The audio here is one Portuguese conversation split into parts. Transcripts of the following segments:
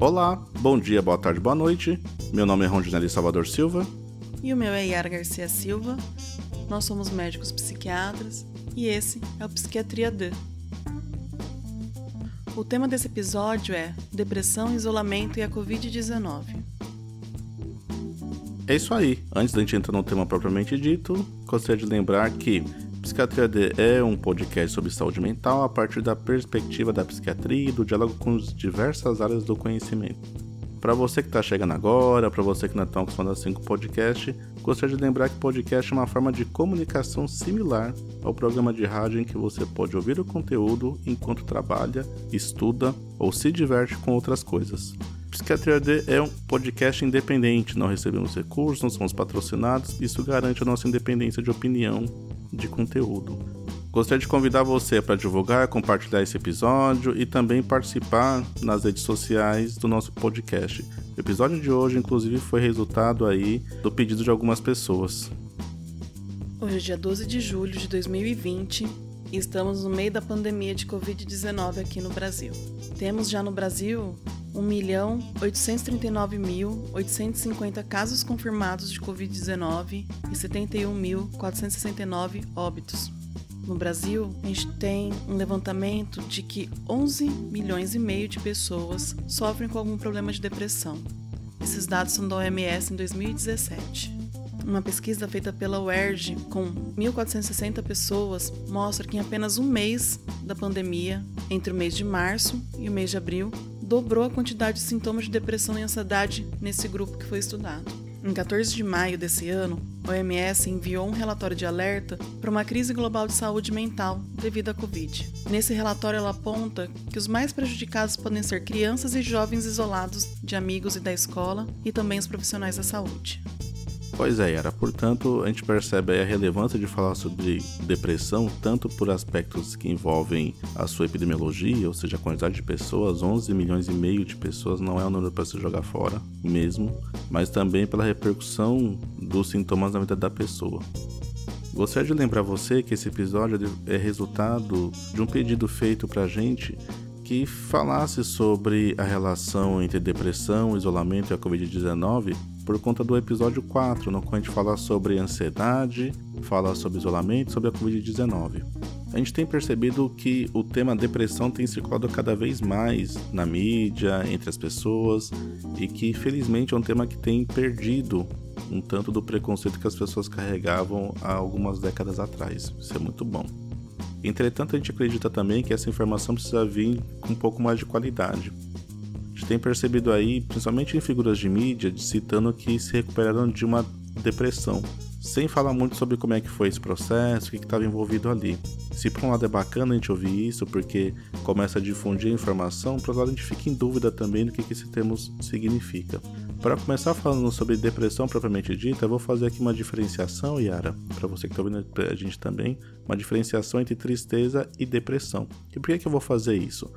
Olá, bom dia, boa tarde, boa noite. Meu nome é Rondinelli Salvador Silva. E o meu é Yara Garcia Silva. Nós somos médicos psiquiatras e esse é o Psiquiatria D. O tema desse episódio é Depressão, Isolamento e a Covid-19. É isso aí. Antes da gente entrar no tema propriamente dito, gostaria de lembrar que Psiquiatria D é um podcast sobre saúde mental a partir da perspectiva da psiquiatria e do diálogo com as diversas áreas do conhecimento. Para você que está chegando agora, para você que não está acostumado assim com podcast, gostaria de lembrar que podcast é uma forma de comunicação similar ao programa de rádio em que você pode ouvir o conteúdo enquanto trabalha, estuda ou se diverte com outras coisas. Psiquiatria D é um podcast independente, não recebemos recursos, não somos patrocinados, isso garante a nossa independência de opinião de conteúdo. Gostaria de convidar você para divulgar, compartilhar esse episódio e também participar nas redes sociais do nosso podcast. O episódio de hoje, inclusive, foi resultado aí do pedido de algumas pessoas. Hoje é dia 12 de julho de 2020 e estamos no meio da pandemia de Covid-19 aqui no Brasil. Temos já no Brasil 1.839.850 casos confirmados de Covid-19 e 71.469 óbitos. No Brasil, a gente tem um levantamento de que 11 milhões e meio de pessoas sofrem com algum problema de depressão. Esses dados são da OMS em 2017. Uma pesquisa feita pela UERJ com 1.460 pessoas mostra que em apenas um mês da pandemia, entre o mês de março e o mês de abril, dobrou a quantidade de sintomas de depressão e ansiedade nesse grupo que foi estudado. Em 14 de maio desse ano, a OMS enviou um relatório de alerta para uma crise global de saúde mental devido à Covid. Nesse relatório, ela aponta que os mais prejudicados podem ser crianças e jovens isolados de amigos e da escola e também os profissionais da saúde. Pois é, Yara. Portanto, a gente percebe a relevância de falar sobre depressão, tanto por aspectos que envolvem a sua epidemiologia, ou seja, a quantidade de pessoas, 11 milhões e meio de pessoas não é um número para se jogar fora mesmo, mas também pela repercussão dos sintomas na vida da pessoa. Gostaria de lembrar você que esse episódio é resultado de um pedido feito para a gente que falasse sobre a relação entre depressão, isolamento e a Covid-19 por conta do episódio 4, no qual a gente fala sobre ansiedade, fala sobre isolamento, sobre a Covid-19. A gente tem percebido que o tema depressão tem circulado cada vez mais na mídia, entre as pessoas, e que felizmente é um tema que tem perdido um tanto do preconceito que as pessoas carregavam há algumas décadas atrás. Isso é muito bom. Entretanto, a gente acredita também que essa informação precisa vir com um pouco mais de qualidade gente tem percebido aí, principalmente em figuras de mídia, citando que se recuperaram de uma depressão, sem falar muito sobre como é que foi esse processo, o que estava envolvido ali. Se por um lado é bacana a gente ouvir isso, porque começa a difundir a informação, por outro lado a gente fica em dúvida também do que, que esse termo significa. Para começar falando sobre depressão propriamente dita, eu vou fazer aqui uma diferenciação, Yara, para você que está ouvindo a gente também, uma diferenciação entre tristeza e depressão. E por que, que eu vou fazer isso?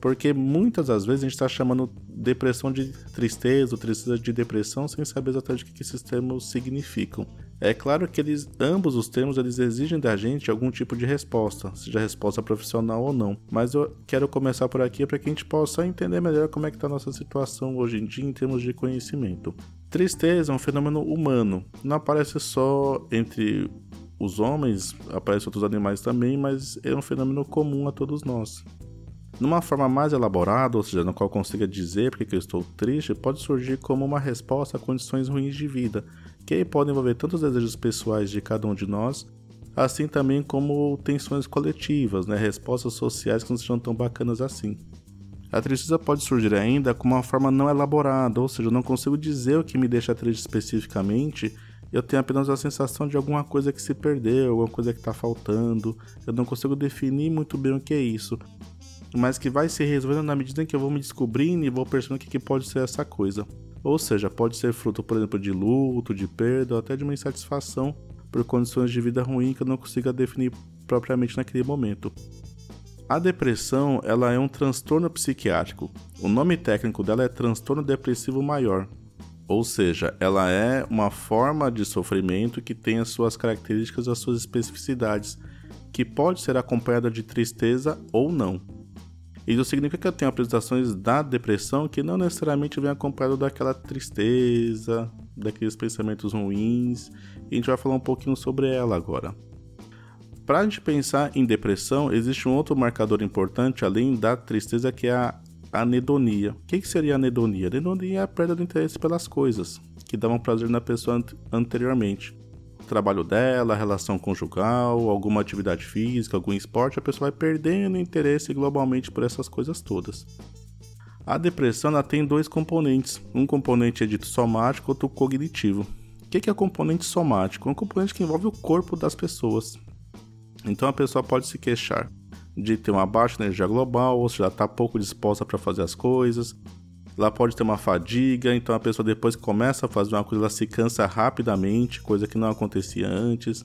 Porque muitas das vezes a gente está chamando depressão de tristeza ou tristeza de depressão sem saber exatamente o que esses termos significam. É claro que eles, ambos os termos eles exigem da gente algum tipo de resposta, seja resposta profissional ou não. Mas eu quero começar por aqui para que a gente possa entender melhor como é que está a nossa situação hoje em dia em termos de conhecimento. Tristeza é um fenômeno humano, não aparece só entre os homens, aparece outros animais também, mas é um fenômeno comum a todos nós. Numa forma mais elaborada, ou seja, no qual consiga dizer porque eu estou triste, pode surgir como uma resposta a condições ruins de vida, que aí podem envolver tanto os desejos pessoais de cada um de nós, assim também como tensões coletivas, né, respostas sociais que não sejam tão bacanas assim. A tristeza pode surgir ainda como uma forma não elaborada, ou seja, eu não consigo dizer o que me deixa triste especificamente, eu tenho apenas a sensação de alguma coisa que se perdeu, alguma coisa que está faltando, eu não consigo definir muito bem o que é isso mas que vai se resolvendo na medida em que eu vou me descobrindo e vou percebendo o que, que pode ser essa coisa. Ou seja, pode ser fruto, por exemplo, de luto, de perda, ou até de uma insatisfação por condições de vida ruim que eu não consiga definir propriamente naquele momento. A depressão ela é um transtorno psiquiátrico. O nome técnico dela é transtorno depressivo maior. Ou seja, ela é uma forma de sofrimento que tem as suas características, as suas especificidades, que pode ser acompanhada de tristeza ou não. Isso significa que eu tenho apresentações da depressão que não necessariamente vem acompanhado daquela tristeza, daqueles pensamentos ruins. E a gente vai falar um pouquinho sobre ela agora. Para a gente pensar em depressão, existe um outro marcador importante além da tristeza que é a anedonia. O que, seria anedonia? Anedonia é a perda do interesse pelas coisas que davam prazer na pessoa anteriormente trabalho dela, relação conjugal, alguma atividade física, algum esporte, a pessoa vai perdendo interesse globalmente por essas coisas todas. A depressão ela tem dois componentes. Um componente é dito somático, outro cognitivo. O que é componente somático? É um componente que envolve o corpo das pessoas. Então a pessoa pode se queixar de ter uma baixa energia global, ou seja, está pouco disposta para fazer as coisas, Lá pode ter uma fadiga, então a pessoa depois que começa a fazer uma coisa, ela se cansa rapidamente, coisa que não acontecia antes.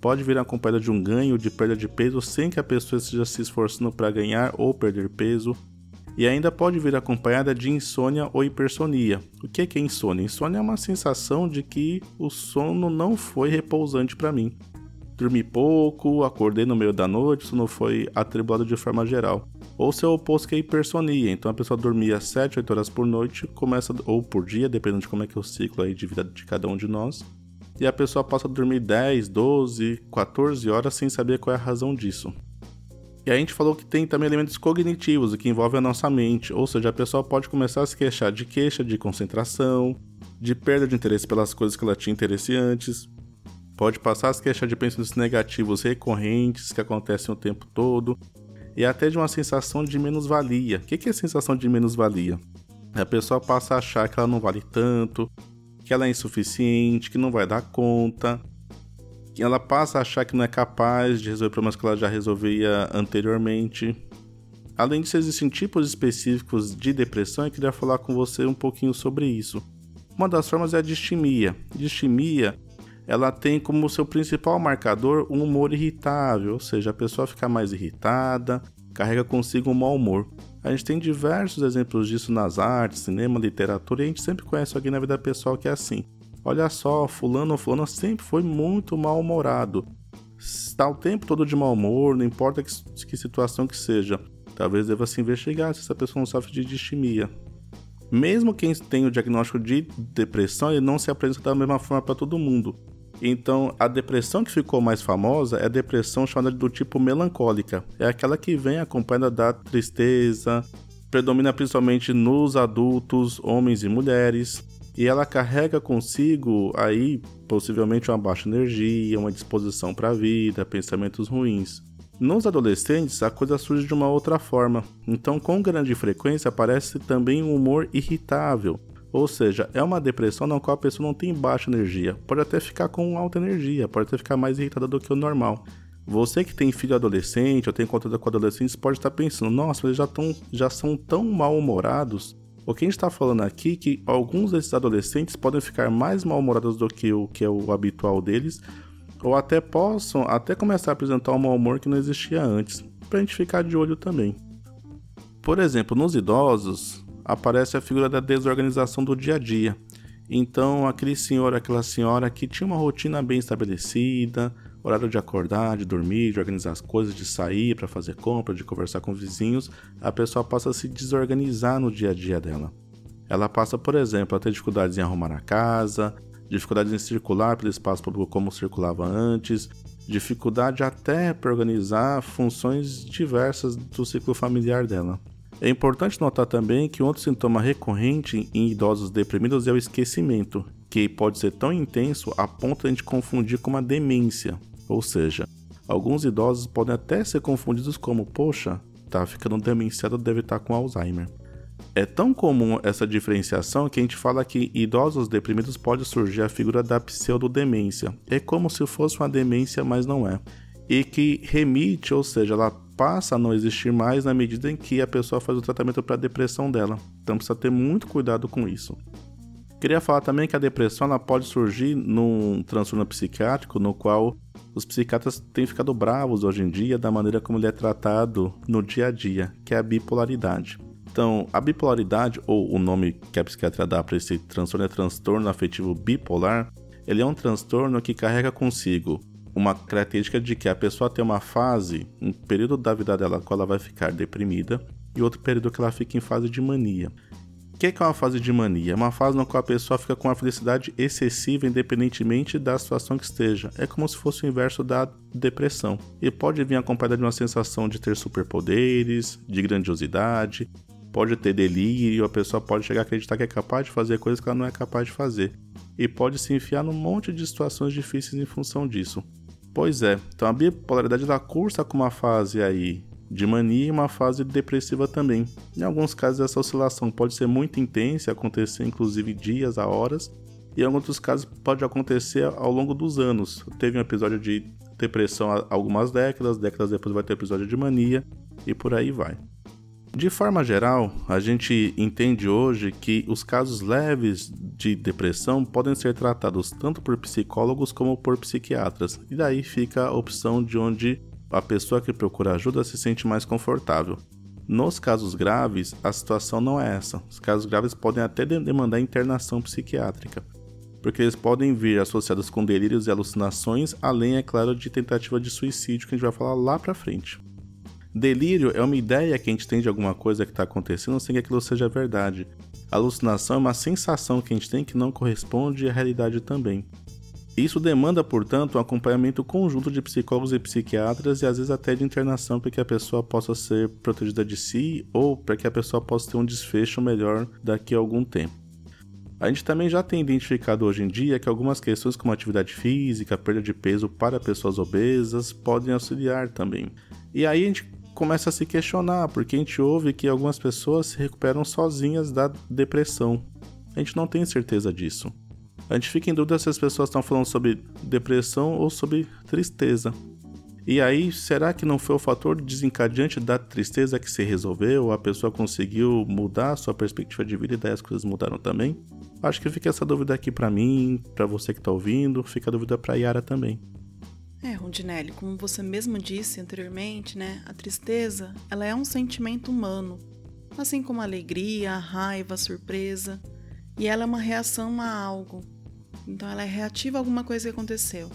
Pode vir acompanhada de um ganho de perda de peso sem que a pessoa esteja se esforçando para ganhar ou perder peso. E ainda pode vir acompanhada de insônia ou hipersonia. O que é insônia? Insônia é uma sensação de que o sono não foi repousante para mim. Dormi pouco, acordei no meio da noite, isso não foi atribuído de forma geral. Ou seu oposto que é hipersonia, então a pessoa dormia 7, 8 horas por noite, começa ou por dia, dependendo de como é que é o ciclo aí de vida de cada um de nós. E a pessoa passa a dormir 10, 12, 14 horas sem saber qual é a razão disso. E a gente falou que tem também elementos cognitivos, o que envolve a nossa mente, ou seja, a pessoa pode começar a se queixar de queixa de concentração, de perda de interesse pelas coisas que ela tinha interesse antes, Pode passar as queixas de pensamentos negativos recorrentes que acontecem o tempo todo e até de uma sensação de menos-valia. O que é sensação de menos-valia? A pessoa passa a achar que ela não vale tanto, que ela é insuficiente, que não vai dar conta, que ela passa a achar que não é capaz de resolver problemas que ela já resolvia anteriormente. Além disso, existem tipos específicos de depressão e queria falar com você um pouquinho sobre isso. Uma das formas é a distimia. Distimia ela tem como seu principal marcador um humor irritável, ou seja, a pessoa fica mais irritada, carrega consigo um mau humor. A gente tem diversos exemplos disso nas artes, cinema, literatura, e a gente sempre conhece alguém na vida pessoal que é assim. Olha só, fulano ou fulano sempre foi muito mal-humorado. Está o tempo todo de mau humor, não importa que, que situação que seja. Talvez deva se investigar se essa pessoa não sofre de distimia. Mesmo quem tem o diagnóstico de depressão, ele não se apresenta da mesma forma para todo mundo. Então, a depressão que ficou mais famosa é a depressão chamada do tipo melancólica. É aquela que vem acompanhada da tristeza, predomina principalmente nos adultos, homens e mulheres, e ela carrega consigo aí possivelmente uma baixa energia, uma disposição para a vida, pensamentos ruins. Nos adolescentes, a coisa surge de uma outra forma. Então, com grande frequência aparece também um humor irritável, ou seja, é uma depressão na qual a pessoa não tem baixa energia, pode até ficar com alta energia, pode até ficar mais irritada do que o normal. Você que tem filho adolescente ou tem contato com adolescentes pode estar pensando, nossa, eles já, tão, já são tão mal-humorados. O que a gente está falando aqui é que alguns desses adolescentes podem ficar mais mal-humorados do que o que é o habitual deles, ou até possam até começar a apresentar um mau humor que não existia antes, para a gente ficar de olho também. Por exemplo, nos idosos, aparece a figura da desorganização do dia a dia. Então, aquele senhor, aquela senhora que tinha uma rotina bem estabelecida, horário de acordar, de dormir, de organizar as coisas, de sair para fazer compra, de conversar com vizinhos, a pessoa passa a se desorganizar no dia a dia dela. Ela passa, por exemplo, a ter dificuldades em arrumar a casa, dificuldades em circular pelo espaço público como circulava antes, dificuldade até para organizar funções diversas do ciclo familiar dela. É importante notar também que outro sintoma recorrente em idosos deprimidos é o esquecimento, que pode ser tão intenso a ponto de a gente confundir com uma demência. Ou seja, alguns idosos podem até ser confundidos como, poxa, tá ficando demenciado, deve estar tá com Alzheimer. É tão comum essa diferenciação que a gente fala que idosos deprimidos pode surgir a figura da pseudodemência. É como se fosse uma demência, mas não é. E que remite, ou seja, ela passa a não existir mais na medida em que a pessoa faz o tratamento para a depressão dela. Então precisa ter muito cuidado com isso. Queria falar também que a depressão ela pode surgir num transtorno psiquiátrico no qual os psiquiatras têm ficado bravos hoje em dia da maneira como ele é tratado no dia a dia, que é a bipolaridade. Então, a bipolaridade, ou o nome que a psiquiatria dá para esse transtorno é transtorno afetivo bipolar, ele é um transtorno que carrega consigo uma característica de que a pessoa tem uma fase, um período da vida dela qual ela vai ficar deprimida, e outro período que ela fica em fase de mania. O que é uma fase de mania? É uma fase na qual a pessoa fica com uma felicidade excessiva, independentemente da situação que esteja. É como se fosse o inverso da depressão. E pode vir acompanhada de uma sensação de ter superpoderes, de grandiosidade, pode ter delírio, a pessoa pode chegar a acreditar que é capaz de fazer coisas que ela não é capaz de fazer. E pode se enfiar num monte de situações difíceis em função disso. Pois é, então a bipolaridade ela cursa com uma fase aí de mania e uma fase depressiva também. Em alguns casos, essa oscilação pode ser muito intensa, acontecer inclusive dias a horas, e em alguns casos pode acontecer ao longo dos anos. Teve um episódio de depressão há algumas décadas, décadas depois vai ter episódio de mania, e por aí vai. De forma geral, a gente entende hoje que os casos leves de depressão podem ser tratados tanto por psicólogos como por psiquiatras, e daí fica a opção de onde a pessoa que procura ajuda se sente mais confortável. Nos casos graves, a situação não é essa. Os casos graves podem até demandar internação psiquiátrica, porque eles podem vir associados com delírios e alucinações, além, é claro, de tentativa de suicídio, que a gente vai falar lá pra frente. Delírio é uma ideia que a gente tem de alguma coisa que está acontecendo sem que aquilo seja verdade. Alucinação é uma sensação que a gente tem que não corresponde à realidade também. Isso demanda, portanto, um acompanhamento conjunto de psicólogos e psiquiatras e às vezes até de internação para que a pessoa possa ser protegida de si ou para que a pessoa possa ter um desfecho melhor daqui a algum tempo. A gente também já tem identificado hoje em dia que algumas questões como atividade física, perda de peso para pessoas obesas podem auxiliar também. E aí a gente começa a se questionar, porque a gente ouve que algumas pessoas se recuperam sozinhas da depressão. A gente não tem certeza disso. A gente fica em dúvida se as pessoas estão falando sobre depressão ou sobre tristeza. E aí, será que não foi o fator desencadeante da tristeza que se resolveu? A pessoa conseguiu mudar a sua perspectiva de vida e daí as coisas mudaram também? Acho que fica essa dúvida aqui para mim, para você que tá ouvindo, fica a dúvida para Yara também. É, Rondinelli, como você mesmo disse anteriormente, né? A tristeza, ela é um sentimento humano, assim como a alegria, a raiva, a surpresa, e ela é uma reação a algo. Então ela é reativa a alguma coisa que aconteceu.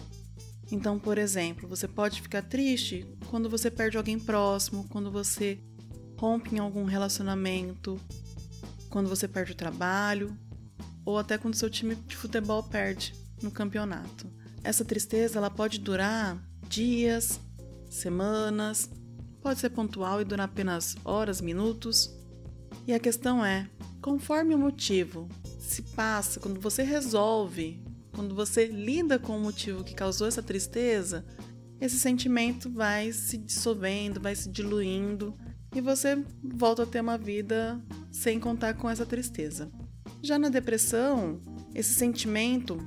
Então, por exemplo, você pode ficar triste quando você perde alguém próximo, quando você rompe em algum relacionamento, quando você perde o trabalho, ou até quando seu time de futebol perde no campeonato. Essa tristeza ela pode durar dias, semanas, pode ser pontual e durar apenas horas, minutos. E a questão é, conforme o motivo se passa, quando você resolve, quando você lida com o motivo que causou essa tristeza, esse sentimento vai se dissolvendo, vai se diluindo e você volta a ter uma vida sem contar com essa tristeza. Já na depressão, esse sentimento,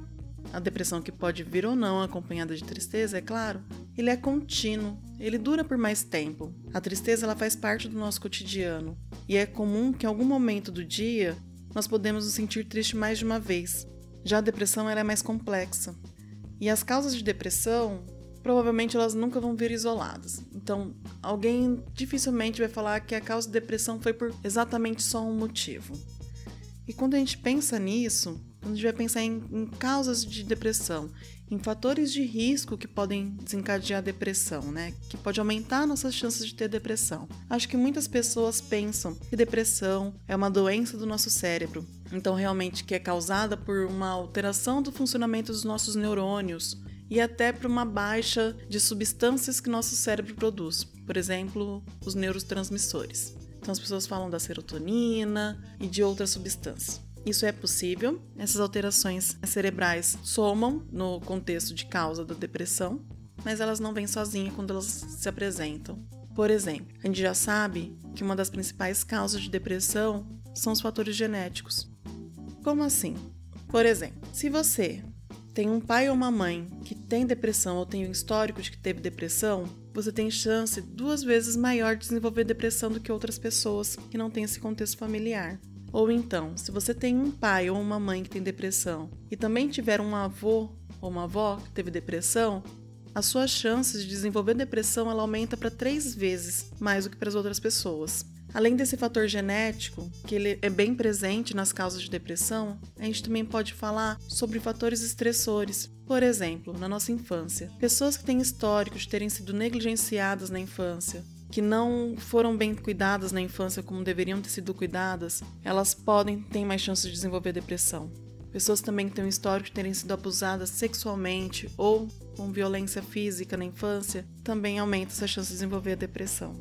a depressão que pode vir ou não acompanhada de tristeza, é claro, ele é contínuo, ele dura por mais tempo. A tristeza ela faz parte do nosso cotidiano e é comum que em algum momento do dia nós podemos nos sentir tristes mais de uma vez. Já a depressão é mais complexa. E as causas de depressão, provavelmente elas nunca vão vir isoladas. Então, alguém dificilmente vai falar que a causa de depressão foi por exatamente só um motivo. E quando a gente pensa nisso, a gente vai pensar em, em causas de depressão em fatores de risco que podem desencadear a depressão, né? Que pode aumentar nossas chances de ter depressão. Acho que muitas pessoas pensam que depressão é uma doença do nosso cérebro, então realmente que é causada por uma alteração do funcionamento dos nossos neurônios e até por uma baixa de substâncias que nosso cérebro produz, por exemplo, os neurotransmissores. Então as pessoas falam da serotonina e de outras substâncias. Isso é possível. Essas alterações cerebrais somam no contexto de causa da depressão, mas elas não vêm sozinhas quando elas se apresentam. Por exemplo, a gente já sabe que uma das principais causas de depressão são os fatores genéticos. Como assim? Por exemplo, se você tem um pai ou uma mãe que tem depressão ou tem um histórico de que teve depressão, você tem chance duas vezes maior de desenvolver depressão do que outras pessoas que não têm esse contexto familiar. Ou então, se você tem um pai ou uma mãe que tem depressão e também tiver um avô ou uma avó que teve depressão, as suas chances de desenvolver depressão ela aumenta para três vezes mais do que para as outras pessoas. Além desse fator genético, que ele é bem presente nas causas de depressão, a gente também pode falar sobre fatores estressores. Por exemplo, na nossa infância, pessoas que têm histórico de terem sido negligenciadas na infância, que não foram bem cuidadas na infância como deveriam ter sido cuidadas, elas podem ter mais chances de desenvolver depressão. Pessoas também que têm um histórico de terem sido abusadas sexualmente ou com violência física na infância também aumenta essa chance de desenvolver a depressão.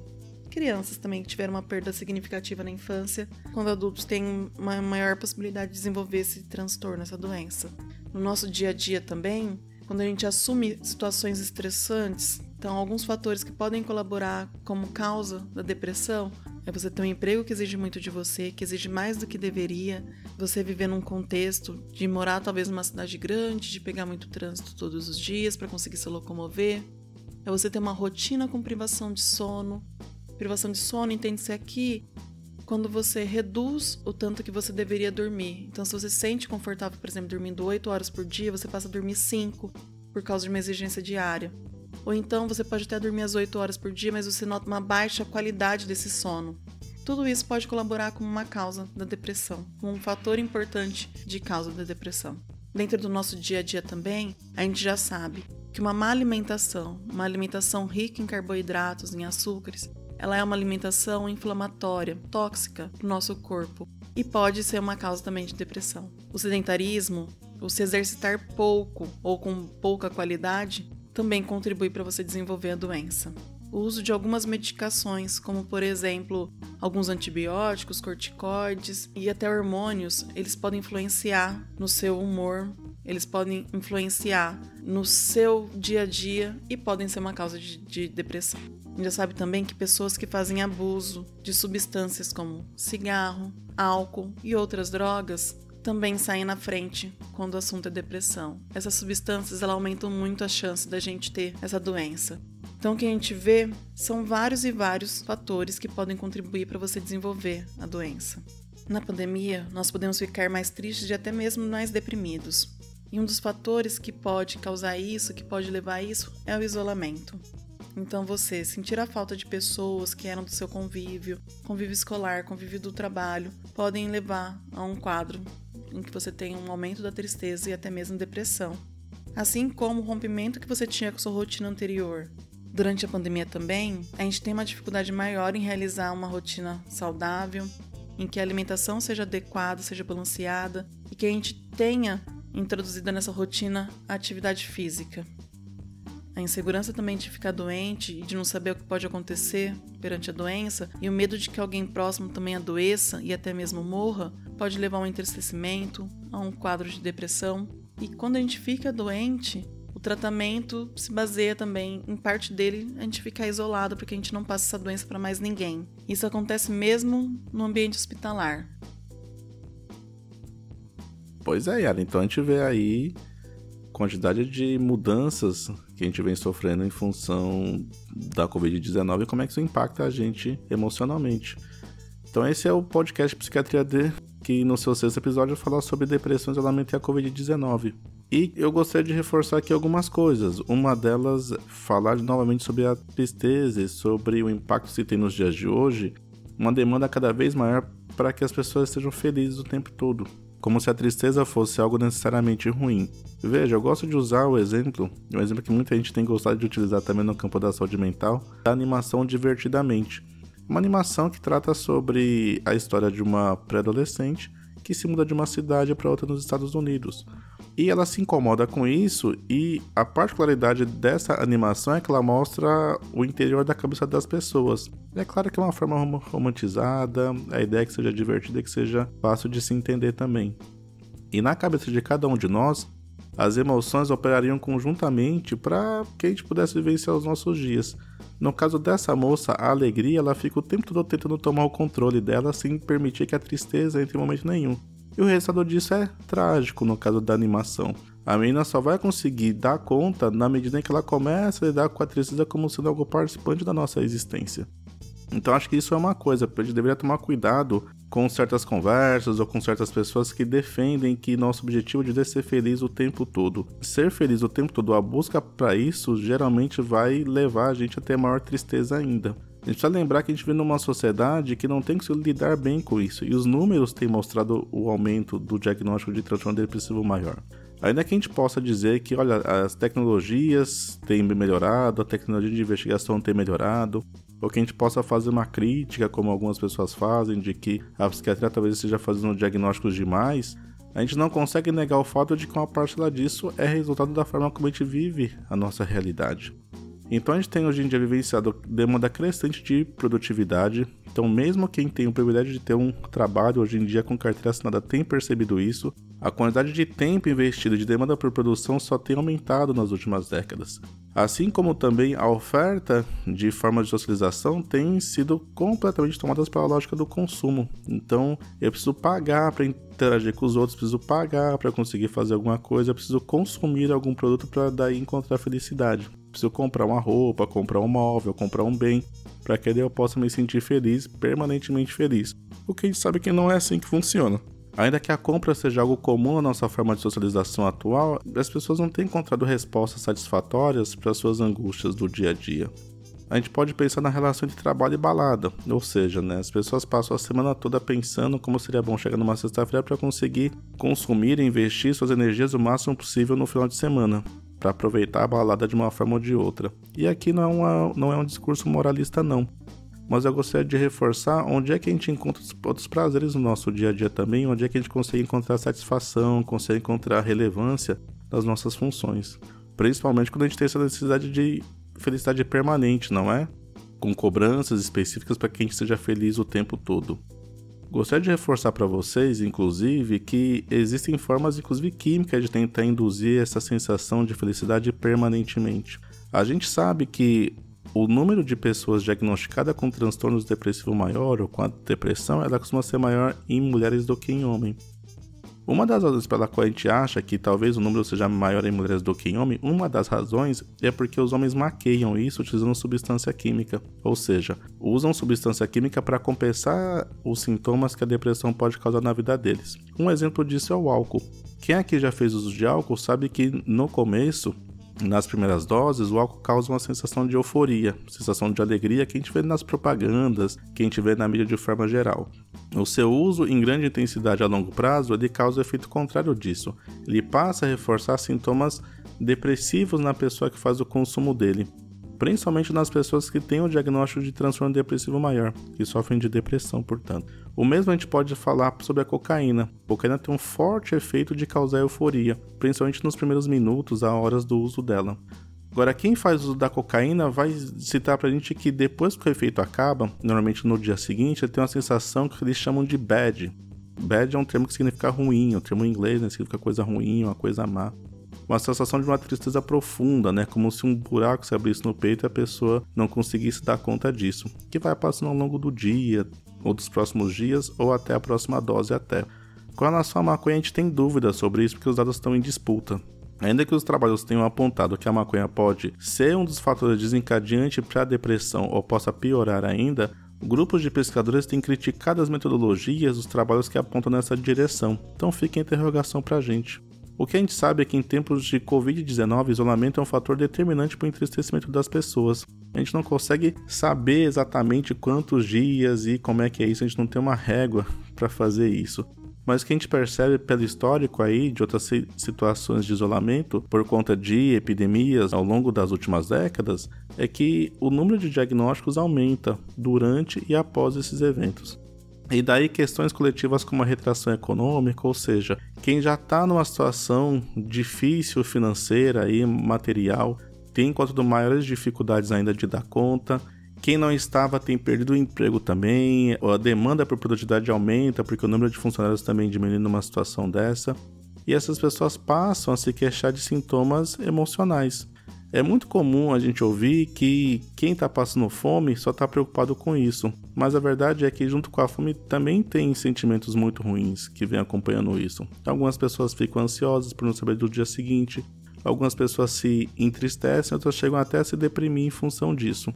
Crianças também que tiveram uma perda significativa na infância, quando adultos têm uma maior possibilidade de desenvolver esse transtorno, essa doença. No nosso dia a dia também, quando a gente assume situações estressantes, então alguns fatores que podem colaborar como causa da depressão é você ter um emprego que exige muito de você, que exige mais do que deveria, você viver num contexto de morar talvez numa cidade grande, de pegar muito trânsito todos os dias para conseguir se locomover. É você ter uma rotina com privação de sono. Privação de sono entende-se aqui quando você reduz o tanto que você deveria dormir. Então, se você se sente confortável, por exemplo, dormindo 8 horas por dia, você passa a dormir 5 por causa de uma exigência diária. Ou então você pode até dormir as 8 horas por dia, mas você nota uma baixa qualidade desse sono. Tudo isso pode colaborar como uma causa da depressão, como um fator importante de causa da depressão. Dentro do nosso dia a dia também, a gente já sabe que uma má alimentação, uma alimentação rica em carboidratos, em açúcares, ela é uma alimentação inflamatória, tóxica para o nosso corpo e pode ser uma causa também de depressão. O sedentarismo, o se exercitar pouco ou com pouca qualidade, também contribui para você desenvolver a doença. O uso de algumas medicações, como por exemplo, alguns antibióticos, corticoides e até hormônios, eles podem influenciar no seu humor, eles podem influenciar no seu dia a dia e podem ser uma causa de, de depressão. A gente já sabe também que pessoas que fazem abuso de substâncias como cigarro, álcool e outras drogas também saem na frente quando o assunto é depressão. Essas substâncias ela aumentam muito a chance da gente ter essa doença. Então, o que a gente vê são vários e vários fatores que podem contribuir para você desenvolver a doença. Na pandemia, nós podemos ficar mais tristes e até mesmo mais deprimidos. E um dos fatores que pode causar isso, que pode levar a isso, é o isolamento. Então, você sentir a falta de pessoas que eram do seu convívio, convívio escolar, convívio do trabalho, podem levar a um quadro em que você tem um aumento da tristeza e até mesmo depressão. Assim como o rompimento que você tinha com sua rotina anterior. Durante a pandemia também, a gente tem uma dificuldade maior em realizar uma rotina saudável, em que a alimentação seja adequada, seja balanceada e que a gente tenha introduzida nessa rotina a atividade física. A insegurança também de ficar doente e de não saber o que pode acontecer perante a doença, e o medo de que alguém próximo também adoeça e até mesmo morra, pode levar a um entristecimento, a um quadro de depressão. E quando a gente fica doente, o tratamento se baseia também, em parte dele, a gente ficar isolado para que a gente não passe essa doença para mais ninguém. Isso acontece mesmo no ambiente hospitalar. Pois é, Yara. Então a gente vê aí quantidade de mudanças que a gente vem sofrendo em função da Covid-19 e como é que isso impacta a gente emocionalmente. Então esse é o podcast Psiquiatria D, que no seu sexto episódio fala sobre depressão, isolamento e a Covid-19. E eu gostaria de reforçar aqui algumas coisas. Uma delas, falar novamente sobre a tristeza e sobre o impacto que tem nos dias de hoje, uma demanda cada vez maior para que as pessoas estejam felizes o tempo todo como se a tristeza fosse algo necessariamente ruim. Veja, eu gosto de usar o exemplo, um exemplo que muita gente tem gostado de utilizar também no campo da saúde mental, da animação Divertidamente. Uma animação que trata sobre a história de uma pré-adolescente que se muda de uma cidade para outra nos Estados Unidos. E ela se incomoda com isso, e a particularidade dessa animação é que ela mostra o interior da cabeça das pessoas. É claro que é uma forma romantizada, a ideia é que seja divertida e que seja fácil de se entender também. E na cabeça de cada um de nós, as emoções operariam conjuntamente para que a gente pudesse vivenciar os nossos dias. No caso dessa moça, a alegria ela fica o tempo todo tentando tomar o controle dela sem permitir que a tristeza entre em momento nenhum. E o resultado disso é trágico no caso da animação. A menina só vai conseguir dar conta na medida em que ela começa a lidar com a tristeza como sendo algo participante da nossa existência. Então acho que isso é uma coisa, a gente deveria tomar cuidado com certas conversas ou com certas pessoas que defendem que nosso objetivo deve ser feliz o tempo todo. Ser feliz o tempo todo, a busca para isso geralmente vai levar a gente a ter maior tristeza ainda. A gente precisa lembrar que a gente vive numa sociedade que não tem que se lidar bem com isso, e os números têm mostrado o aumento do diagnóstico de transtorno depressivo maior. Ainda que a gente possa dizer que, olha, as tecnologias têm melhorado, a tecnologia de investigação tem melhorado, ou que a gente possa fazer uma crítica, como algumas pessoas fazem, de que a psiquiatria talvez esteja fazendo diagnósticos demais, a gente não consegue negar o fato de que uma parcela disso é resultado da forma como a gente vive a nossa realidade. Então a gente tem hoje em dia vivenciado demanda crescente de produtividade. Então, mesmo quem tem o privilégio de ter um trabalho hoje em dia com carteira assinada tem percebido isso. A quantidade de tempo investido de demanda por produção só tem aumentado nas últimas décadas. Assim como também a oferta de formas de socialização tem sido completamente tomadas pela lógica do consumo. Então, eu preciso pagar para interagir com os outros, preciso pagar para conseguir fazer alguma coisa, preciso consumir algum produto para daí encontrar felicidade preciso comprar uma roupa, comprar um móvel, comprar um bem, para que eu possa me sentir feliz, permanentemente feliz. O que a gente sabe que não é assim que funciona. Ainda que a compra seja algo comum na nossa forma de socialização atual, as pessoas não têm encontrado respostas satisfatórias para suas angústias do dia a dia. A gente pode pensar na relação de trabalho e balada, ou seja, né, as pessoas passam a semana toda pensando como seria bom chegar numa sexta-feira para conseguir consumir e investir suas energias o máximo possível no final de semana para aproveitar a balada de uma forma ou de outra. E aqui não é, uma, não é um discurso moralista, não. Mas eu gostaria de reforçar onde é que a gente encontra outros prazeres no nosso dia a dia também, onde é que a gente consegue encontrar satisfação, consegue encontrar relevância das nossas funções. Principalmente quando a gente tem essa necessidade de felicidade permanente, não é? Com cobranças específicas para que a gente seja feliz o tempo todo. Gostaria de reforçar para vocês, inclusive, que existem formas, inclusive químicas, de tentar induzir essa sensação de felicidade permanentemente. A gente sabe que o número de pessoas diagnosticadas com transtornos depressivos maior ou com a depressão, ela costuma ser maior em mulheres do que em homens. Uma das razões pela qual a gente acha que talvez o número seja maior em mulheres do que em homens, uma das razões é porque os homens maqueiam isso utilizando substância química, ou seja, usam substância química para compensar os sintomas que a depressão pode causar na vida deles. Um exemplo disso é o álcool. Quem aqui já fez uso de álcool sabe que no começo nas primeiras doses, o álcool causa uma sensação de euforia, sensação de alegria que a gente vê nas propagandas, que a gente vê na mídia de forma geral. O seu uso em grande intensidade a longo prazo, ele causa o efeito contrário disso. Ele passa a reforçar sintomas depressivos na pessoa que faz o consumo dele principalmente nas pessoas que têm o diagnóstico de transtorno depressivo maior, que sofrem de depressão, portanto. O mesmo a gente pode falar sobre a cocaína. A cocaína tem um forte efeito de causar euforia, principalmente nos primeiros minutos, a horas do uso dela. Agora, quem faz uso da cocaína vai citar pra gente que depois que o efeito acaba, normalmente no dia seguinte, ele tem uma sensação que eles chamam de bad. Bad é um termo que significa ruim, é um termo em inglês, né? Significa coisa ruim, uma coisa má uma sensação de uma tristeza profunda, né? Como se um buraco se abrisse no peito e a pessoa não conseguisse dar conta disso, que vai passando ao longo do dia, ou dos próximos dias, ou até a próxima dose até. Com relação à maconha, a gente tem dúvidas sobre isso porque os dados estão em disputa. Ainda que os trabalhos tenham apontado que a maconha pode ser um dos fatores desencadeantes para a depressão ou possa piorar ainda, grupos de pescadores têm criticado as metodologias dos trabalhos que apontam nessa direção. Então fica a interrogação para a gente. O que a gente sabe é que em tempos de Covid-19, isolamento é um fator determinante para o entristecimento das pessoas. A gente não consegue saber exatamente quantos dias e como é que é isso, a gente não tem uma régua para fazer isso. Mas o que a gente percebe pelo histórico aí de outras situações de isolamento por conta de epidemias ao longo das últimas décadas é que o número de diagnósticos aumenta durante e após esses eventos. E daí questões coletivas como a retração econômica, ou seja, quem já está numa situação difícil financeira e material tem enquanto maiores dificuldades ainda de dar conta. Quem não estava tem perdido o emprego também, a demanda por produtividade aumenta porque o número de funcionários também diminui numa situação dessa. E essas pessoas passam a se queixar de sintomas emocionais. É muito comum a gente ouvir que quem está passando fome só está preocupado com isso, mas a verdade é que junto com a fome também tem sentimentos muito ruins que vêm acompanhando isso. Algumas pessoas ficam ansiosas por não saber do dia seguinte, algumas pessoas se entristecem, outras chegam até a se deprimir em função disso.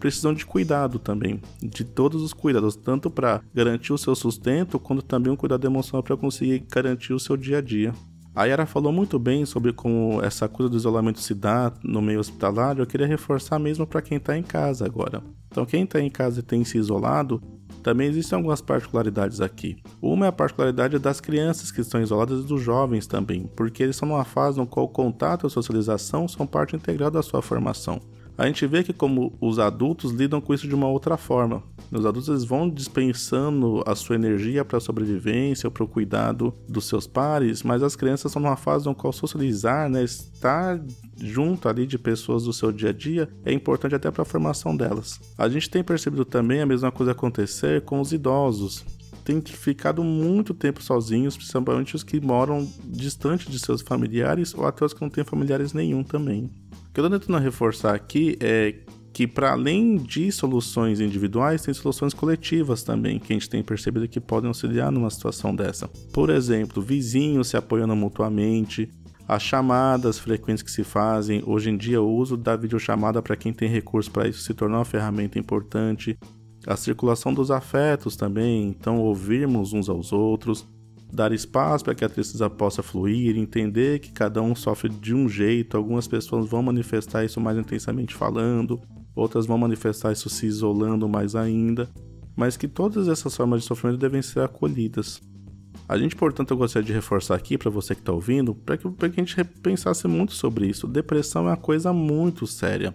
Precisam de cuidado também, de todos os cuidados, tanto para garantir o seu sustento, quanto também um cuidado emocional para conseguir garantir o seu dia a dia. A Yara falou muito bem sobre como essa coisa do isolamento se dá no meio hospitalar. Eu queria reforçar mesmo para quem está em casa agora. Então, quem está em casa e tem se isolado, também existem algumas particularidades aqui. Uma é a particularidade das crianças que estão isoladas e dos jovens também, porque eles estão numa fase no qual o contato e a socialização são parte integral da sua formação. A gente vê que como os adultos lidam com isso de uma outra forma. Os adultos eles vão dispensando a sua energia para a sobrevivência, para o cuidado dos seus pares, mas as crianças estão numa fase no qual socializar, né, estar junto ali de pessoas do seu dia a dia é importante até para a formação delas. A gente tem percebido também a mesma coisa acontecer com os idosos têm ficado muito tempo sozinhos, principalmente os que moram distante de seus familiares ou até os que não têm familiares nenhum também. O que eu estou tentando reforçar aqui é que para além de soluções individuais, tem soluções coletivas também, que a gente tem percebido que podem auxiliar numa situação dessa. Por exemplo, vizinhos se apoiando mutuamente, as chamadas frequentes que se fazem, hoje em dia o uso da videochamada para quem tem recurso para isso se tornou uma ferramenta importante, a circulação dos afetos também, então ouvirmos uns aos outros, dar espaço para que a tristeza possa fluir, entender que cada um sofre de um jeito, algumas pessoas vão manifestar isso mais intensamente falando, outras vão manifestar isso se isolando mais ainda, mas que todas essas formas de sofrimento devem ser acolhidas. A gente, portanto, eu gostaria de reforçar aqui para você que está ouvindo, para que, que a gente repensasse muito sobre isso. Depressão é uma coisa muito séria.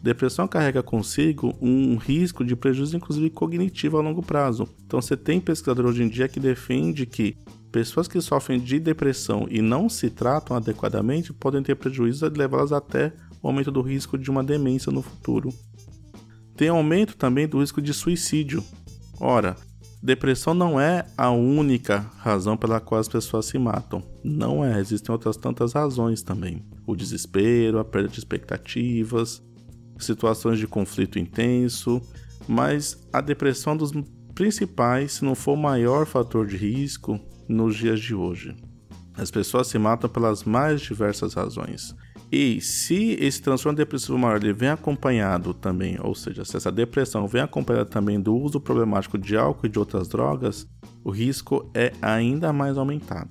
Depressão carrega consigo um risco de prejuízo, inclusive cognitivo a longo prazo. Então, você tem pesquisador hoje em dia que defende que pessoas que sofrem de depressão e não se tratam adequadamente podem ter prejuízos e levá-las até o aumento do risco de uma demência no futuro. Tem aumento também do risco de suicídio. Ora, depressão não é a única razão pela qual as pessoas se matam. Não é, existem outras tantas razões também. O desespero, a perda de expectativas, situações de conflito intenso, mas a depressão é dos principais, se não for o maior fator de risco nos dias de hoje. As pessoas se matam pelas mais diversas razões. E se esse transtorno depressivo maior ele vem acompanhado também, ou seja, se essa depressão vem acompanhada também do uso problemático de álcool e de outras drogas, o risco é ainda mais aumentado.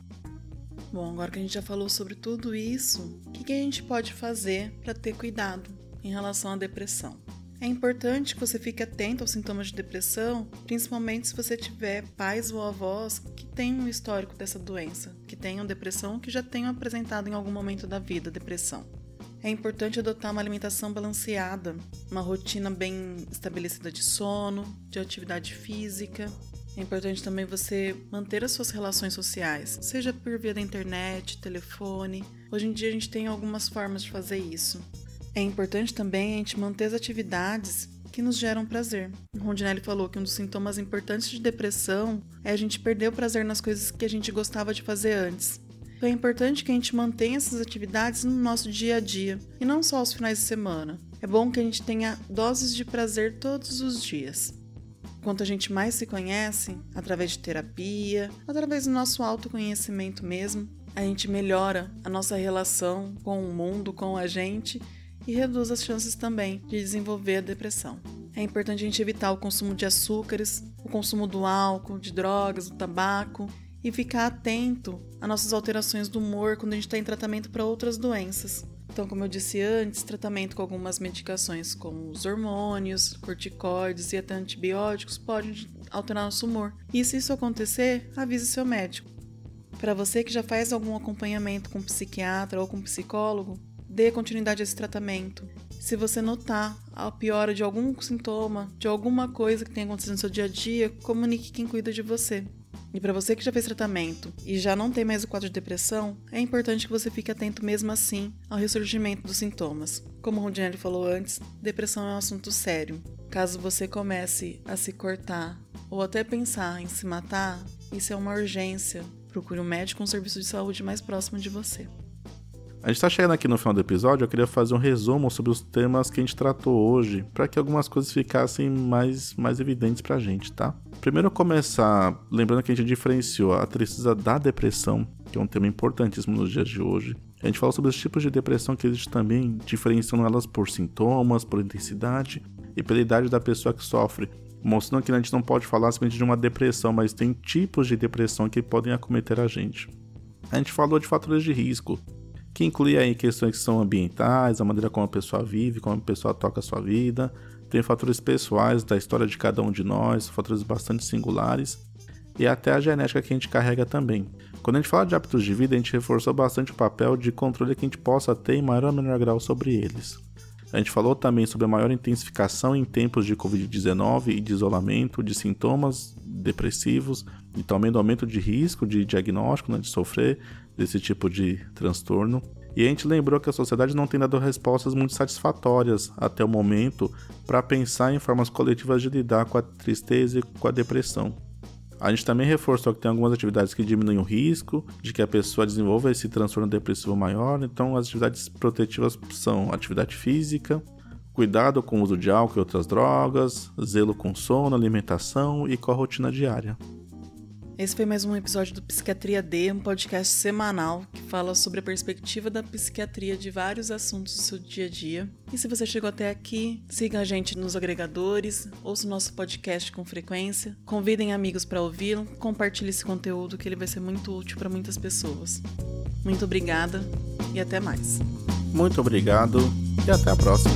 Bom, agora que a gente já falou sobre tudo isso, o que a gente pode fazer para ter cuidado em relação à depressão. É importante que você fique atento aos sintomas de depressão, principalmente se você tiver pais ou avós que têm um histórico dessa doença, que tenham depressão ou que já tenham apresentado em algum momento da vida depressão. É importante adotar uma alimentação balanceada, uma rotina bem estabelecida de sono, de atividade física. É importante também você manter as suas relações sociais, seja por via da internet, telefone. Hoje em dia a gente tem algumas formas de fazer isso. É importante também a gente manter as atividades que nos geram prazer. Rondinelli falou que um dos sintomas importantes de depressão é a gente perder o prazer nas coisas que a gente gostava de fazer antes. Então é importante que a gente mantenha essas atividades no nosso dia a dia e não só aos finais de semana. É bom que a gente tenha doses de prazer todos os dias. Quanto a gente mais se conhece, através de terapia, através do nosso autoconhecimento mesmo, a gente melhora a nossa relação com o mundo, com a gente e reduz as chances também de desenvolver a depressão. É importante a gente evitar o consumo de açúcares, o consumo do álcool, de drogas, do tabaco e ficar atento às nossas alterações do humor quando a gente está em tratamento para outras doenças. Então, como eu disse antes, tratamento com algumas medicações como os hormônios, corticoides e até antibióticos pode alterar nosso humor. E se isso acontecer, avise seu médico. Para você que já faz algum acompanhamento com psiquiatra ou com psicólogo, dê continuidade a esse tratamento. Se você notar a piora de algum sintoma, de alguma coisa que tenha acontecido no seu dia a dia, comunique quem cuida de você. E para você que já fez tratamento e já não tem mais o quadro de depressão, é importante que você fique atento mesmo assim ao ressurgimento dos sintomas. Como o Rondinelli falou antes, depressão é um assunto sério. Caso você comece a se cortar ou até pensar em se matar, isso é uma urgência. Procure um médico ou um serviço de saúde mais próximo de você. A gente está chegando aqui no final do episódio, eu queria fazer um resumo sobre os temas que a gente tratou hoje, para que algumas coisas ficassem mais, mais evidentes para a gente, tá? Primeiro começar lembrando que a gente diferenciou a tristeza da depressão, que é um tema importantíssimo nos dias de hoje. A gente falou sobre os tipos de depressão que existem também, diferenciando elas por sintomas, por intensidade e pela idade da pessoa que sofre. Mostrando que a gente não pode falar simplesmente de uma depressão, mas tem tipos de depressão que podem acometer a gente. A gente falou de fatores de risco, que inclui aí questões que são ambientais, a maneira como a pessoa vive, como a pessoa toca a sua vida, tem fatores pessoais da história de cada um de nós, fatores bastante singulares, e até a genética que a gente carrega também. Quando a gente fala de hábitos de vida, a gente reforçou bastante o papel de controle que a gente possa ter em maior ou menor grau sobre eles. A gente falou também sobre a maior intensificação em tempos de Covid-19 e de isolamento de sintomas depressivos e também do aumento de risco de diagnóstico, né, de sofrer desse tipo de transtorno. E a gente lembrou que a sociedade não tem dado respostas muito satisfatórias até o momento para pensar em formas coletivas de lidar com a tristeza e com a depressão. A gente também reforçou que tem algumas atividades que diminuem o risco de que a pessoa desenvolva esse transtorno depressivo maior, então as atividades protetivas são atividade física, cuidado com o uso de álcool e outras drogas, zelo com sono, alimentação e com a rotina diária. Esse foi mais um episódio do Psiquiatria D, um podcast semanal que fala sobre a perspectiva da psiquiatria de vários assuntos do seu dia a dia. E se você chegou até aqui, siga a gente nos agregadores, ouça o nosso podcast com frequência, convidem amigos para ouvi-lo, compartilhe esse conteúdo que ele vai ser muito útil para muitas pessoas. Muito obrigada e até mais. Muito obrigado e até a próxima.